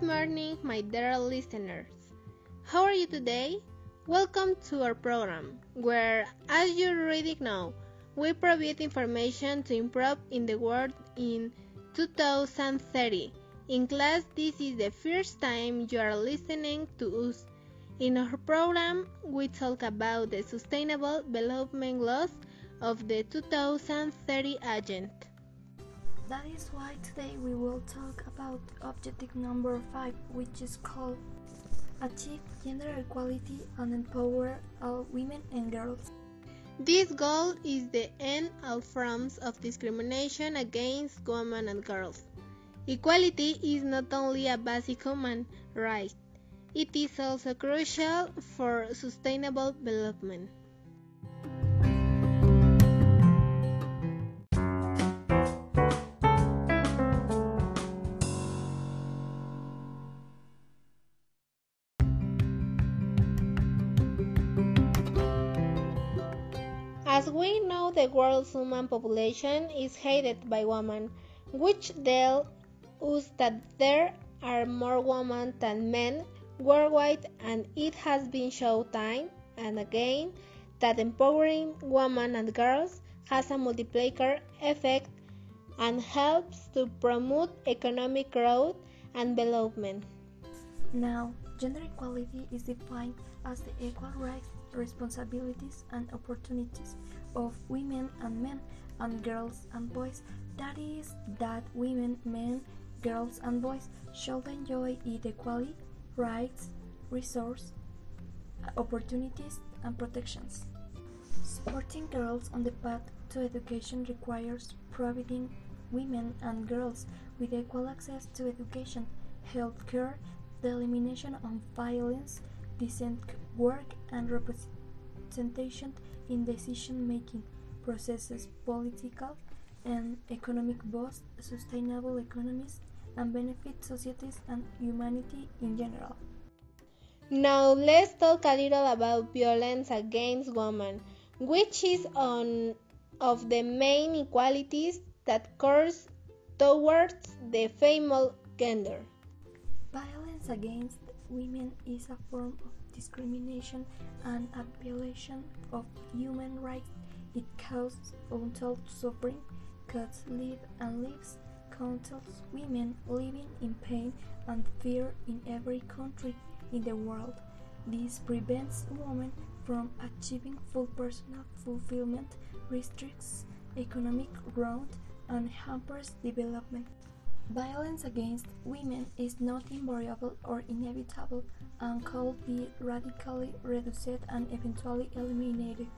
Good morning, my dear listeners. How are you today? Welcome to our program, where, as you already know, we provide information to improve in the world in 2030. In class, this is the first time you are listening to us. In our program, we talk about the Sustainable Development Goals of the 2030 Agenda. That is why today we will talk about objective number 5, which is called Achieve Gender Equality and Empower all women and girls. This goal is the end all forms of discrimination against women and girls. Equality is not only a basic human right, it is also crucial for sustainable development. As we know, the world's human population is headed by women, which tells us that there are more women than men worldwide, and it has been shown time and again that empowering women and girls has a multiplier effect and helps to promote economic growth and development. Now, gender equality is defined as the equal rights, responsibilities, and opportunities of women and men and girls and boys. That is, that women, men, girls, and boys should enjoy equality, rights, resources, opportunities, and protections. Supporting girls on the path to education requires providing women and girls with equal access to education, health care, the elimination of violence, decent work, and representation in decision making processes, political and economic both sustainable economies and benefit societies and humanity in general. Now let's talk a little about violence against women, which is one of the main inequalities that occurs towards the female gender. Violence against women is a form of discrimination and a violation of human rights. It causes untold suffering, cuts lives and leaves countless women living in pain and fear in every country in the world. This prevents women from achieving full personal fulfillment, restricts economic growth, and hampers development. Violence against women is not invariable or inevitable and could be radically reduced and eventually eliminated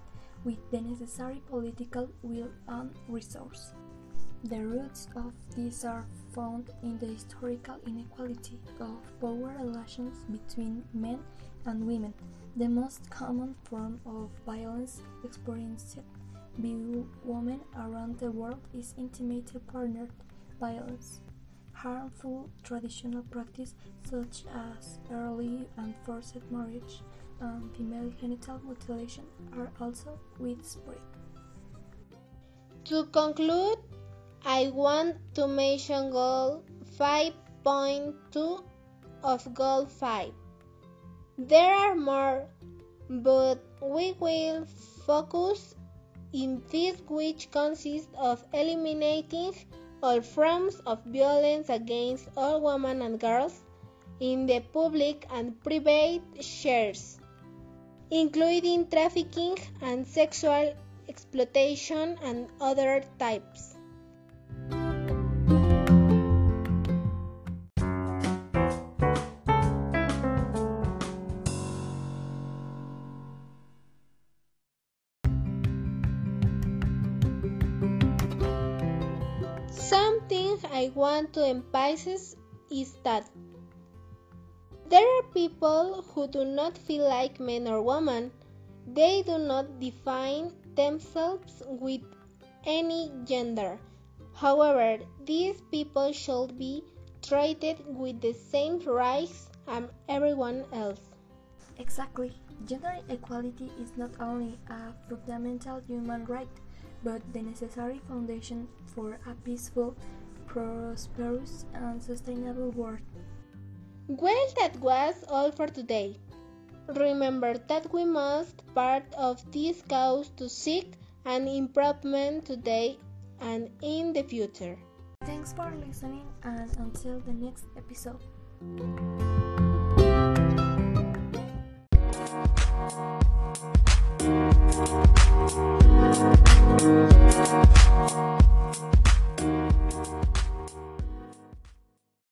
with the necessary political will and resource. The roots of this are found in the historical inequality of power relations between men and women. The most common form of violence experienced by women around the world is intimate partner violence. Harmful traditional practices such as early and forced marriage and female genital mutilation are also widespread. To conclude, I want to mention Goal 5.2 of Goal 5. There are more, but we will focus in this which consists of eliminating all forms of violence against all women and girls in the public and private spheres, including trafficking and sexual exploitation and other types. I want to emphasize is that there are people who do not feel like men or women. They do not define themselves with any gender. However, these people should be treated with the same rights as everyone else. Exactly. Gender equality is not only a fundamental human right, but the necessary foundation for a peaceful, prosperous, and sustainable world. Well, that was all for today. Remember that we must part of this cause to seek an improvement today and in the future. Thanks for listening and until the next episode.